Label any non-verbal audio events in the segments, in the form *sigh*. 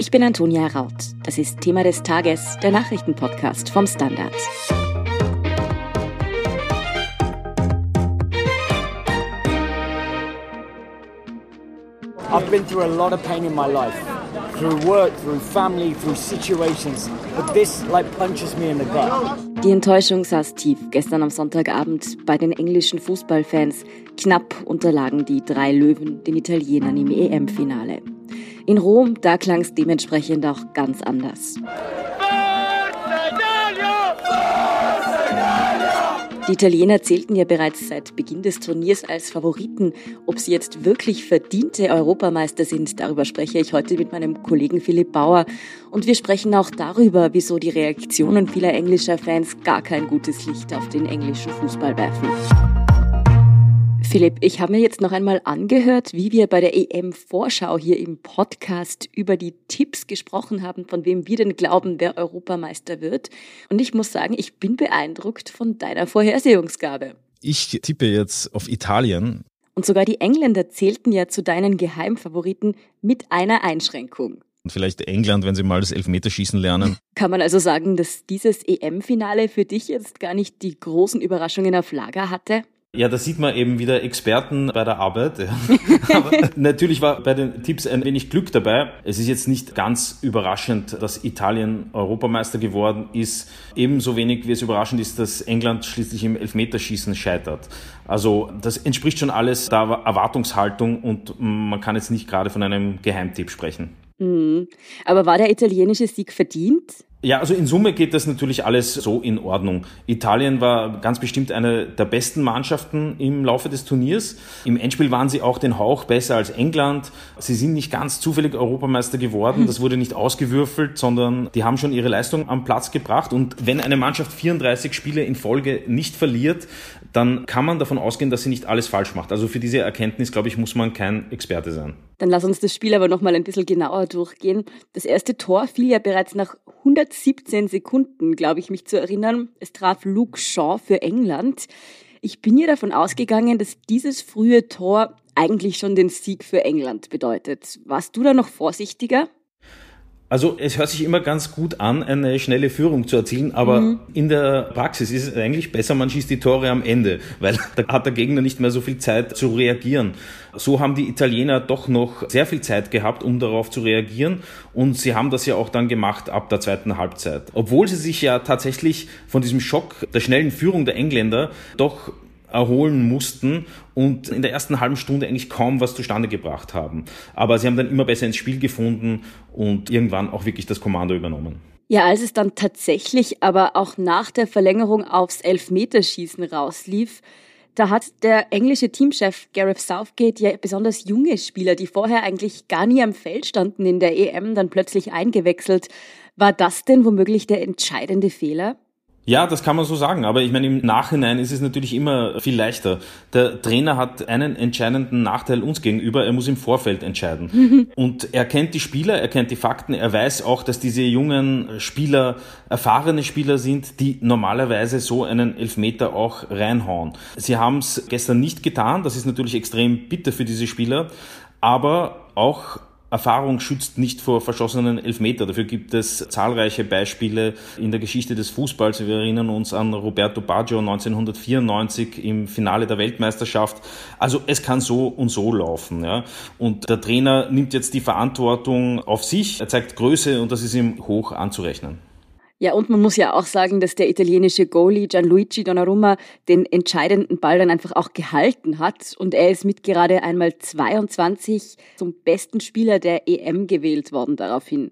Ich bin Antonia Raut. Das ist Thema des Tages, der Nachrichtenpodcast vom Standard. I've been through a lot of pain in my life. Through work, through family, through situations. But this like punches me in the gut. Die Enttäuschung saß tief gestern am Sonntagabend bei den englischen Fußballfans. Knapp unterlagen die drei Löwen den Italienern im EM-Finale. In Rom, da klang es dementsprechend auch ganz anders. Die Italiener zählten ja bereits seit Beginn des Turniers als Favoriten. Ob sie jetzt wirklich verdiente Europameister sind, darüber spreche ich heute mit meinem Kollegen Philipp Bauer. Und wir sprechen auch darüber, wieso die Reaktionen vieler englischer Fans gar kein gutes Licht auf den englischen Fußball werfen. Philipp, ich habe mir jetzt noch einmal angehört, wie wir bei der EM-Vorschau hier im Podcast über die Tipps gesprochen haben, von wem wir denn glauben, wer Europameister wird. Und ich muss sagen, ich bin beeindruckt von deiner Vorhersehungsgabe. Ich tippe jetzt auf Italien. Und sogar die Engländer zählten ja zu deinen Geheimfavoriten mit einer Einschränkung. Und vielleicht England, wenn sie mal das Elfmeterschießen lernen. Kann man also sagen, dass dieses EM-Finale für dich jetzt gar nicht die großen Überraschungen auf Lager hatte? Ja, da sieht man eben wieder Experten bei der Arbeit. Ja. *laughs* Aber natürlich war bei den Tipps ein wenig Glück dabei. Es ist jetzt nicht ganz überraschend, dass Italien Europameister geworden ist. Ebenso wenig wie es überraschend ist, dass England schließlich im Elfmeterschießen scheitert. Also das entspricht schon alles der Erwartungshaltung und man kann jetzt nicht gerade von einem Geheimtipp sprechen. Mhm. Aber war der italienische Sieg verdient? Ja, also in Summe geht das natürlich alles so in Ordnung. Italien war ganz bestimmt eine der besten Mannschaften im Laufe des Turniers. Im Endspiel waren sie auch den Hauch besser als England. Sie sind nicht ganz zufällig Europameister geworden. Das wurde nicht ausgewürfelt, sondern die haben schon ihre Leistung am Platz gebracht. Und wenn eine Mannschaft 34 Spiele in Folge nicht verliert, dann kann man davon ausgehen, dass sie nicht alles falsch macht. Also für diese Erkenntnis, glaube ich, muss man kein Experte sein. Dann lass uns das Spiel aber noch mal ein bisschen genauer durchgehen. Das erste Tor fiel ja bereits nach 117 Sekunden, glaube ich, mich zu erinnern. Es traf Luke Shaw für England. Ich bin ja davon ausgegangen, dass dieses frühe Tor eigentlich schon den Sieg für England bedeutet. Warst du da noch vorsichtiger? Also es hört sich immer ganz gut an, eine schnelle Führung zu erzielen, aber mhm. in der Praxis ist es eigentlich besser, man schießt die Tore am Ende, *laughs* weil da hat der Gegner nicht mehr so viel Zeit zu reagieren. So haben die Italiener doch noch sehr viel Zeit gehabt, um darauf zu reagieren und sie haben das ja auch dann gemacht ab der zweiten Halbzeit. Obwohl sie sich ja tatsächlich von diesem Schock der schnellen Führung der Engländer doch erholen mussten und in der ersten halben Stunde eigentlich kaum was zustande gebracht haben. Aber sie haben dann immer besser ins Spiel gefunden und irgendwann auch wirklich das Kommando übernommen. Ja, als es dann tatsächlich aber auch nach der Verlängerung aufs Elfmeterschießen rauslief, da hat der englische Teamchef Gareth Southgate ja besonders junge Spieler, die vorher eigentlich gar nie am Feld standen in der EM, dann plötzlich eingewechselt. War das denn womöglich der entscheidende Fehler? Ja, das kann man so sagen. Aber ich meine, im Nachhinein ist es natürlich immer viel leichter. Der Trainer hat einen entscheidenden Nachteil uns gegenüber. Er muss im Vorfeld entscheiden. *laughs* Und er kennt die Spieler, er kennt die Fakten. Er weiß auch, dass diese jungen Spieler erfahrene Spieler sind, die normalerweise so einen Elfmeter auch reinhauen. Sie haben es gestern nicht getan. Das ist natürlich extrem bitter für diese Spieler. Aber auch Erfahrung schützt nicht vor verschossenen Elfmeter. Dafür gibt es zahlreiche Beispiele in der Geschichte des Fußballs. Wir erinnern uns an Roberto Baggio 1994 im Finale der Weltmeisterschaft. Also es kann so und so laufen. Ja. Und der Trainer nimmt jetzt die Verantwortung auf sich. Er zeigt Größe und das ist ihm hoch anzurechnen. Ja, und man muss ja auch sagen, dass der italienische Goalie Gianluigi Donnarumma den entscheidenden Ball dann einfach auch gehalten hat. Und er ist mit gerade einmal 22 zum besten Spieler der EM gewählt worden daraufhin.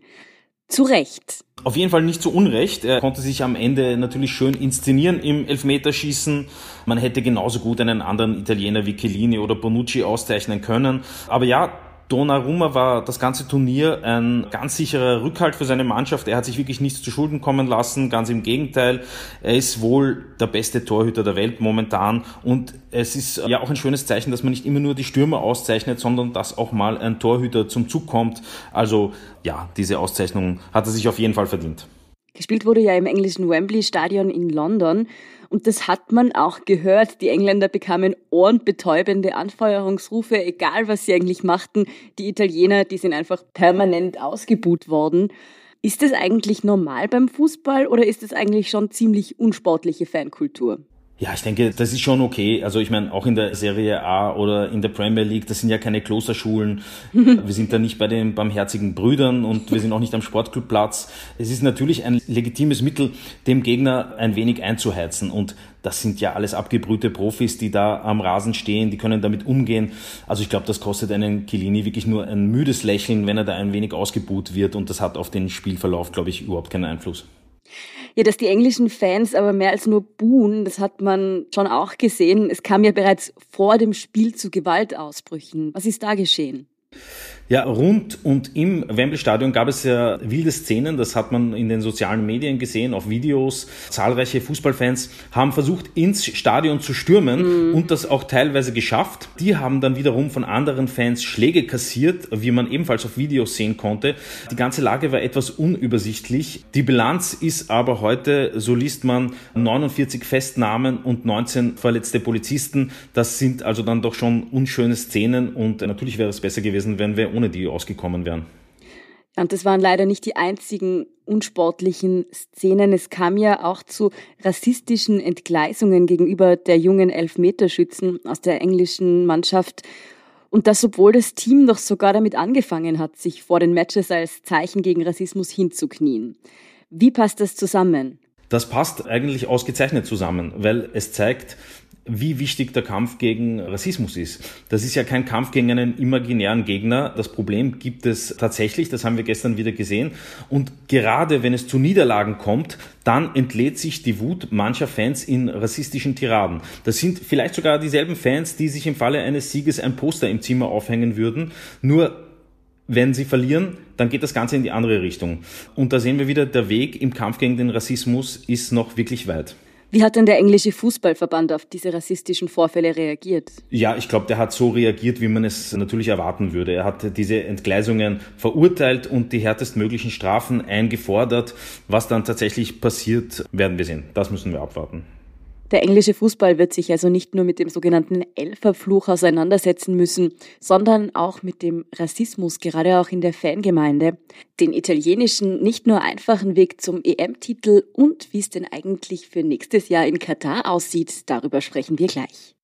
Zu Recht. Auf jeden Fall nicht zu Unrecht. Er konnte sich am Ende natürlich schön inszenieren im Elfmeterschießen. Man hätte genauso gut einen anderen Italiener wie Chiellini oder Bonucci auszeichnen können. Aber ja, Donnarumma war das ganze Turnier ein ganz sicherer Rückhalt für seine Mannschaft. Er hat sich wirklich nichts zu Schulden kommen lassen, ganz im Gegenteil. Er ist wohl der beste Torhüter der Welt momentan und es ist ja auch ein schönes Zeichen, dass man nicht immer nur die Stürmer auszeichnet, sondern dass auch mal ein Torhüter zum Zug kommt. Also ja, diese Auszeichnung hat er sich auf jeden Fall verdient. Gespielt wurde ja im englischen Wembley Stadion in London. Und das hat man auch gehört. Die Engländer bekamen ohrenbetäubende Anfeuerungsrufe, egal was sie eigentlich machten. Die Italiener, die sind einfach permanent ausgebuht worden. Ist das eigentlich normal beim Fußball oder ist es eigentlich schon ziemlich unsportliche Fankultur? Ja, ich denke, das ist schon okay. Also ich meine, auch in der Serie A oder in der Premier League, das sind ja keine Klosterschulen. *laughs* wir sind da nicht bei den barmherzigen Brüdern und wir sind auch nicht am Sportclubplatz. Es ist natürlich ein legitimes Mittel, dem Gegner ein wenig einzuheizen. Und das sind ja alles abgebrühte Profis, die da am Rasen stehen, die können damit umgehen. Also ich glaube, das kostet einen Kilini wirklich nur ein müdes Lächeln, wenn er da ein wenig ausgebuht wird. Und das hat auf den Spielverlauf, glaube ich, überhaupt keinen Einfluss. Ja, dass die englischen Fans aber mehr als nur buhen, das hat man schon auch gesehen. Es kam ja bereits vor dem Spiel zu Gewaltausbrüchen. Was ist da geschehen? Ja, rund und im Wembley-Stadion gab es ja wilde Szenen, das hat man in den sozialen Medien gesehen, auf Videos. Zahlreiche Fußballfans haben versucht, ins Stadion zu stürmen mhm. und das auch teilweise geschafft. Die haben dann wiederum von anderen Fans Schläge kassiert, wie man ebenfalls auf Videos sehen konnte. Die ganze Lage war etwas unübersichtlich. Die Bilanz ist aber heute, so liest man, 49 Festnahmen und 19 verletzte Polizisten. Das sind also dann doch schon unschöne Szenen und natürlich wäre es besser gewesen, wenn wir ohne die ausgekommen wären. Und das waren leider nicht die einzigen unsportlichen Szenen. Es kam ja auch zu rassistischen Entgleisungen gegenüber der jungen Elfmeterschützen aus der englischen Mannschaft. Und das, obwohl das Team doch sogar damit angefangen hat, sich vor den Matches als Zeichen gegen Rassismus hinzuknien. Wie passt das zusammen? Das passt eigentlich ausgezeichnet zusammen, weil es zeigt, wie wichtig der Kampf gegen Rassismus ist. Das ist ja kein Kampf gegen einen imaginären Gegner. Das Problem gibt es tatsächlich, das haben wir gestern wieder gesehen. Und gerade wenn es zu Niederlagen kommt, dann entlädt sich die Wut mancher Fans in rassistischen Tiraden. Das sind vielleicht sogar dieselben Fans, die sich im Falle eines Sieges ein Poster im Zimmer aufhängen würden. Nur wenn sie verlieren, dann geht das Ganze in die andere Richtung. Und da sehen wir wieder, der Weg im Kampf gegen den Rassismus ist noch wirklich weit. Wie hat denn der englische Fußballverband auf diese rassistischen Vorfälle reagiert? Ja, ich glaube, der hat so reagiert, wie man es natürlich erwarten würde. Er hat diese Entgleisungen verurteilt und die härtestmöglichen Strafen eingefordert. Was dann tatsächlich passiert, werden wir sehen. Das müssen wir abwarten. Der englische Fußball wird sich also nicht nur mit dem sogenannten Elferfluch auseinandersetzen müssen, sondern auch mit dem Rassismus, gerade auch in der Fangemeinde, den italienischen nicht nur einfachen Weg zum EM-Titel und wie es denn eigentlich für nächstes Jahr in Katar aussieht, darüber sprechen wir gleich.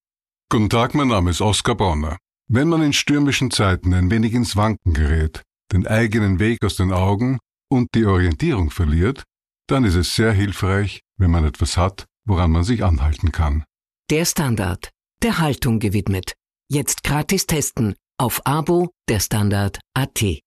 Guten Tag, mein Name ist Oskar Bonner. Wenn man in stürmischen Zeiten ein wenig ins Wanken gerät, den eigenen Weg aus den Augen und die Orientierung verliert, dann ist es sehr hilfreich, wenn man etwas hat, woran man sich anhalten kann. Der Standard, der Haltung gewidmet. Jetzt gratis testen auf Abo der Standard AT.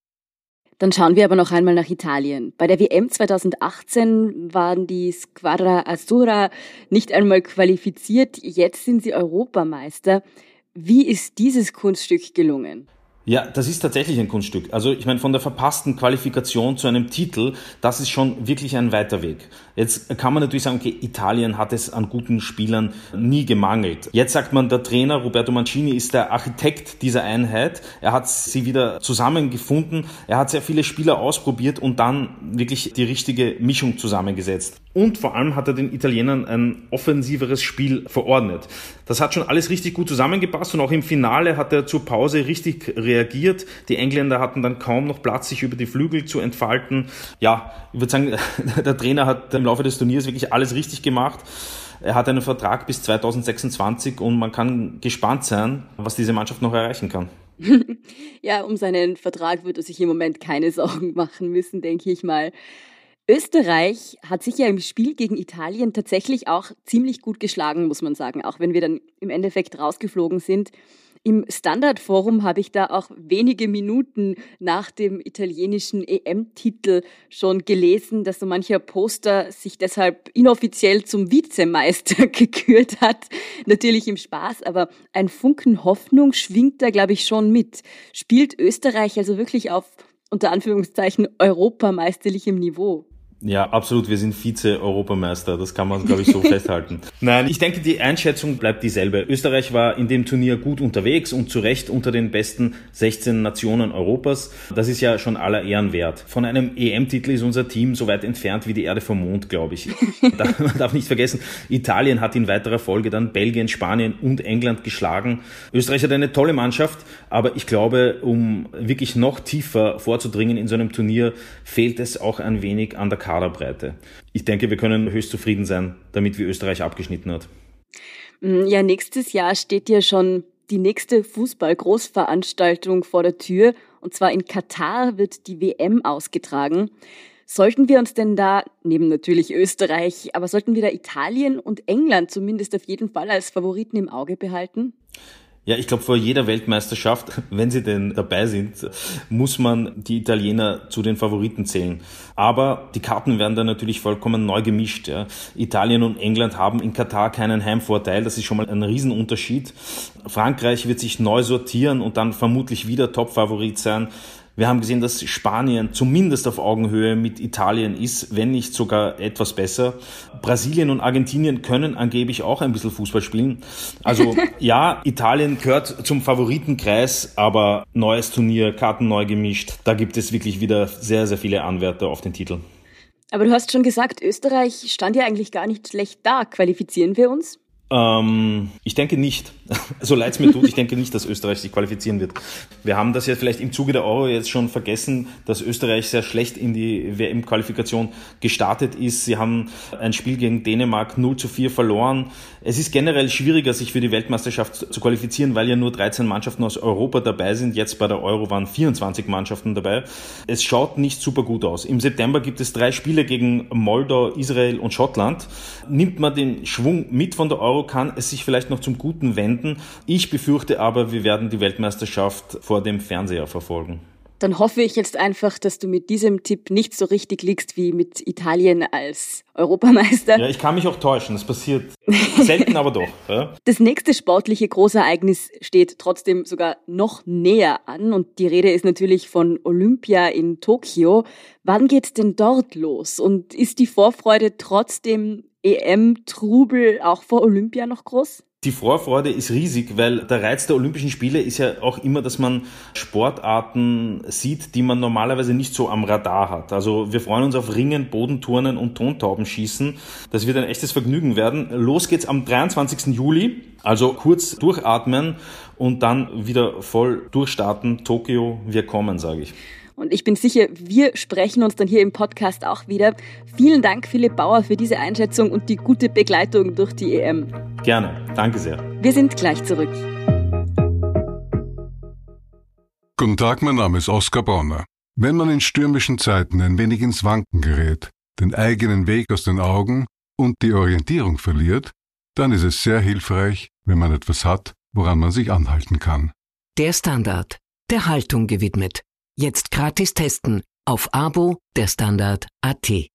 Dann schauen wir aber noch einmal nach Italien. Bei der WM 2018 waren die Squadra Azzurra nicht einmal qualifiziert. Jetzt sind sie Europameister. Wie ist dieses Kunststück gelungen? Ja, das ist tatsächlich ein Kunststück. Also ich meine, von der verpassten Qualifikation zu einem Titel, das ist schon wirklich ein weiter Weg. Jetzt kann man natürlich sagen, okay, Italien hat es an guten Spielern nie gemangelt. Jetzt sagt man, der Trainer Roberto Mancini ist der Architekt dieser Einheit. Er hat sie wieder zusammengefunden. Er hat sehr viele Spieler ausprobiert und dann wirklich die richtige Mischung zusammengesetzt. Und vor allem hat er den Italienern ein offensiveres Spiel verordnet. Das hat schon alles richtig gut zusammengepasst und auch im Finale hat er zur Pause richtig reagiert. Die Engländer hatten dann kaum noch Platz, sich über die Flügel zu entfalten. Ja, ich würde sagen, *laughs* der Trainer hat im Laufe des Turniers wirklich alles richtig gemacht. Er hat einen Vertrag bis 2026 und man kann gespannt sein, was diese Mannschaft noch erreichen kann. *laughs* ja, um seinen Vertrag wird er sich im Moment keine Sorgen machen müssen, denke ich mal. Österreich hat sich ja im Spiel gegen Italien tatsächlich auch ziemlich gut geschlagen, muss man sagen, auch wenn wir dann im Endeffekt rausgeflogen sind. Im Standardforum habe ich da auch wenige Minuten nach dem italienischen EM-Titel schon gelesen, dass so mancher Poster sich deshalb inoffiziell zum Vizemeister *laughs* gekürt hat. Natürlich im Spaß, aber ein Funken Hoffnung schwingt da, glaube ich, schon mit. Spielt Österreich also wirklich auf unter Anführungszeichen europameisterlichem Niveau? Ja, absolut. Wir sind Vize-Europameister. Das kann man, glaube ich, so *laughs* festhalten. Nein, ich denke, die Einschätzung bleibt dieselbe. Österreich war in dem Turnier gut unterwegs und zu Recht unter den besten 16 Nationen Europas. Das ist ja schon aller Ehren wert. Von einem EM-Titel ist unser Team so weit entfernt wie die Erde vom Mond, glaube ich. *laughs* Man darf nicht vergessen, Italien hat in weiterer Folge dann Belgien, Spanien und England geschlagen. Österreich hat eine tolle Mannschaft, aber ich glaube, um wirklich noch tiefer vorzudringen in so einem Turnier, fehlt es auch ein wenig an der Kaderbreite. Ich denke, wir können höchst zufrieden sein, damit wie Österreich abgeschnitten hat. Mm, ja, nächstes Jahr steht ja schon die nächste Fußball-Großveranstaltung vor der Tür. Und zwar in Katar wird die WM ausgetragen. Sollten wir uns denn da, neben natürlich Österreich, aber sollten wir da Italien und England zumindest auf jeden Fall als Favoriten im Auge behalten? Ja, ich glaube, vor jeder Weltmeisterschaft, *laughs* wenn sie denn dabei sind, muss man die Italiener zu den Favoriten zählen. Aber die Karten werden dann natürlich vollkommen neu gemischt. Ja. Italien und England haben in Katar keinen Heimvorteil. Das ist schon mal ein Riesenunterschied. Frankreich wird sich neu sortieren und dann vermutlich wieder Topfavorit sein. Wir haben gesehen, dass Spanien zumindest auf Augenhöhe mit Italien ist, wenn nicht sogar etwas besser. Brasilien und Argentinien können angeblich auch ein bisschen Fußball spielen. Also *laughs* ja, Italien gehört zum Favoritenkreis, aber neues Turnier, Karten neu gemischt. Da gibt es wirklich wieder sehr, sehr viele Anwärter auf den Titel. Aber du hast schon gesagt, Österreich stand ja eigentlich gar nicht schlecht da. Qualifizieren wir uns? Ähm, ich denke nicht. *laughs* so leid es mir tut, ich denke nicht, dass Österreich sich qualifizieren wird. Wir haben das ja vielleicht im Zuge der Euro jetzt schon vergessen, dass Österreich sehr schlecht in die WM-Qualifikation gestartet ist. Sie haben ein Spiel gegen Dänemark 0 zu 4 verloren. Es ist generell schwieriger, sich für die Weltmeisterschaft zu qualifizieren, weil ja nur 13 Mannschaften aus Europa dabei sind. Jetzt bei der Euro waren 24 Mannschaften dabei. Es schaut nicht super gut aus. Im September gibt es drei Spiele gegen Moldau, Israel und Schottland. Nimmt man den Schwung mit von der Euro, kann es sich vielleicht noch zum Guten wenden. Ich befürchte aber, wir werden die Weltmeisterschaft vor dem Fernseher verfolgen. Dann hoffe ich jetzt einfach, dass du mit diesem Tipp nicht so richtig liegst wie mit Italien als Europameister. Ja, ich kann mich auch täuschen. Das passiert selten, aber doch. Ja. Das nächste sportliche Großereignis steht trotzdem sogar noch näher an und die Rede ist natürlich von Olympia in Tokio. Wann geht's denn dort los? Und ist die Vorfreude trotzdem EM-Trubel auch vor Olympia noch groß? Die Vorfreude ist riesig, weil der Reiz der Olympischen Spiele ist ja auch immer, dass man Sportarten sieht, die man normalerweise nicht so am Radar hat. Also wir freuen uns auf Ringen, Bodenturnen und Tontaubenschießen. Das wird ein echtes Vergnügen werden. Los geht's am 23. Juli. Also kurz durchatmen und dann wieder voll durchstarten. Tokio, wir kommen, sage ich. Und ich bin sicher, wir sprechen uns dann hier im Podcast auch wieder. Vielen Dank, Philipp Bauer, für diese Einschätzung und die gute Begleitung durch die EM. Gerne. Danke sehr. Wir sind gleich zurück. Guten Tag, mein Name ist Oskar Bonner. Wenn man in stürmischen Zeiten ein wenig ins Wanken gerät, den eigenen Weg aus den Augen und die Orientierung verliert, dann ist es sehr hilfreich, wenn man etwas hat, woran man sich anhalten kann. Der Standard, der Haltung gewidmet. Jetzt gratis testen auf Abo der Standard AT.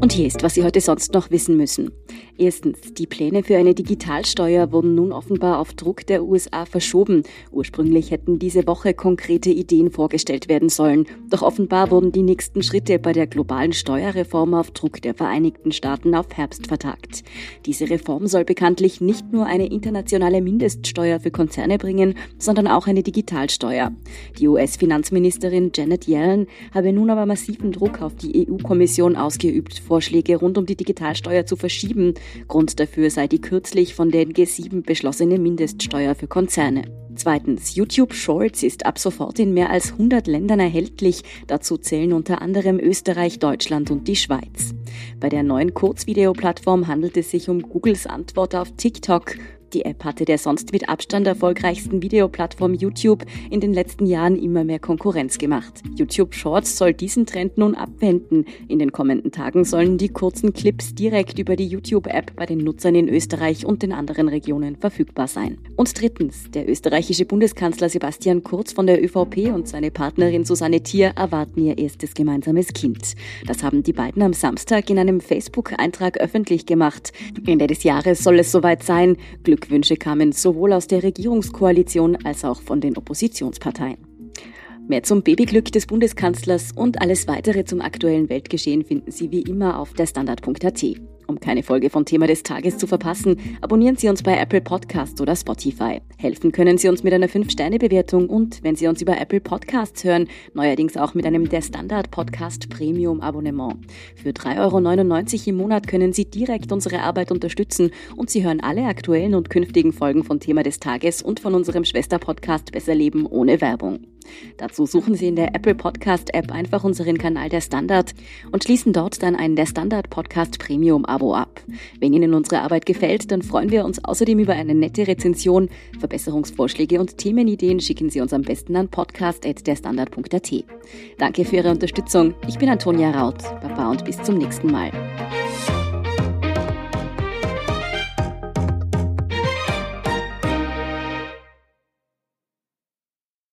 Und hier ist, was Sie heute sonst noch wissen müssen. Erstens, die Pläne für eine Digitalsteuer wurden nun offenbar auf Druck der USA verschoben. Ursprünglich hätten diese Woche konkrete Ideen vorgestellt werden sollen. Doch offenbar wurden die nächsten Schritte bei der globalen Steuerreform auf Druck der Vereinigten Staaten auf Herbst vertagt. Diese Reform soll bekanntlich nicht nur eine internationale Mindeststeuer für Konzerne bringen, sondern auch eine Digitalsteuer. Die US-Finanzministerin Janet Yellen habe nun aber massiven Druck auf die EU-Kommission ausgeübt, Vorschläge rund um die Digitalsteuer zu verschieben. Grund dafür sei die kürzlich von den G7 beschlossene Mindeststeuer für Konzerne. Zweitens, YouTube Shorts ist ab sofort in mehr als 100 Ländern erhältlich. Dazu zählen unter anderem Österreich, Deutschland und die Schweiz. Bei der neuen Kurzvideoplattform handelt es sich um Googles Antwort auf TikTok. Die App hatte der sonst mit Abstand erfolgreichsten Videoplattform YouTube in den letzten Jahren immer mehr Konkurrenz gemacht. YouTube Shorts soll diesen Trend nun abwenden. In den kommenden Tagen sollen die kurzen Clips direkt über die YouTube-App bei den Nutzern in Österreich und den anderen Regionen verfügbar sein. Und drittens, der österreichische Bundeskanzler Sebastian Kurz von der ÖVP und seine Partnerin Susanne Thier erwarten ihr erstes gemeinsames Kind. Das haben die beiden am Samstag in einem Facebook-Eintrag öffentlich gemacht. Ende des Jahres soll es soweit sein. Glück Glückwünsche kamen sowohl aus der Regierungskoalition als auch von den Oppositionsparteien. Mehr zum Babyglück des Bundeskanzlers und alles weitere zum aktuellen Weltgeschehen finden Sie wie immer auf der Standard.at. Um keine Folge von Thema des Tages zu verpassen, abonnieren Sie uns bei Apple Podcasts oder Spotify. Helfen können Sie uns mit einer 5-Sterne-Bewertung und, wenn Sie uns über Apple Podcasts hören, neuerdings auch mit einem Der Standard Podcast Premium Abonnement. Für 3,99 Euro im Monat können Sie direkt unsere Arbeit unterstützen und Sie hören alle aktuellen und künftigen Folgen von Thema des Tages und von unserem Schwesterpodcast Besser Leben ohne Werbung. Dazu suchen Sie in der Apple Podcast App einfach unseren Kanal Der Standard und schließen dort dann ein Der Standard Podcast Premium Abo ab. Wenn Ihnen unsere Arbeit gefällt, dann freuen wir uns außerdem über eine nette Rezension. Verbesserungsvorschläge und Themenideen schicken Sie uns am besten an podcast.derstandard.at. Danke für Ihre Unterstützung. Ich bin Antonia Raut. Baba und bis zum nächsten Mal.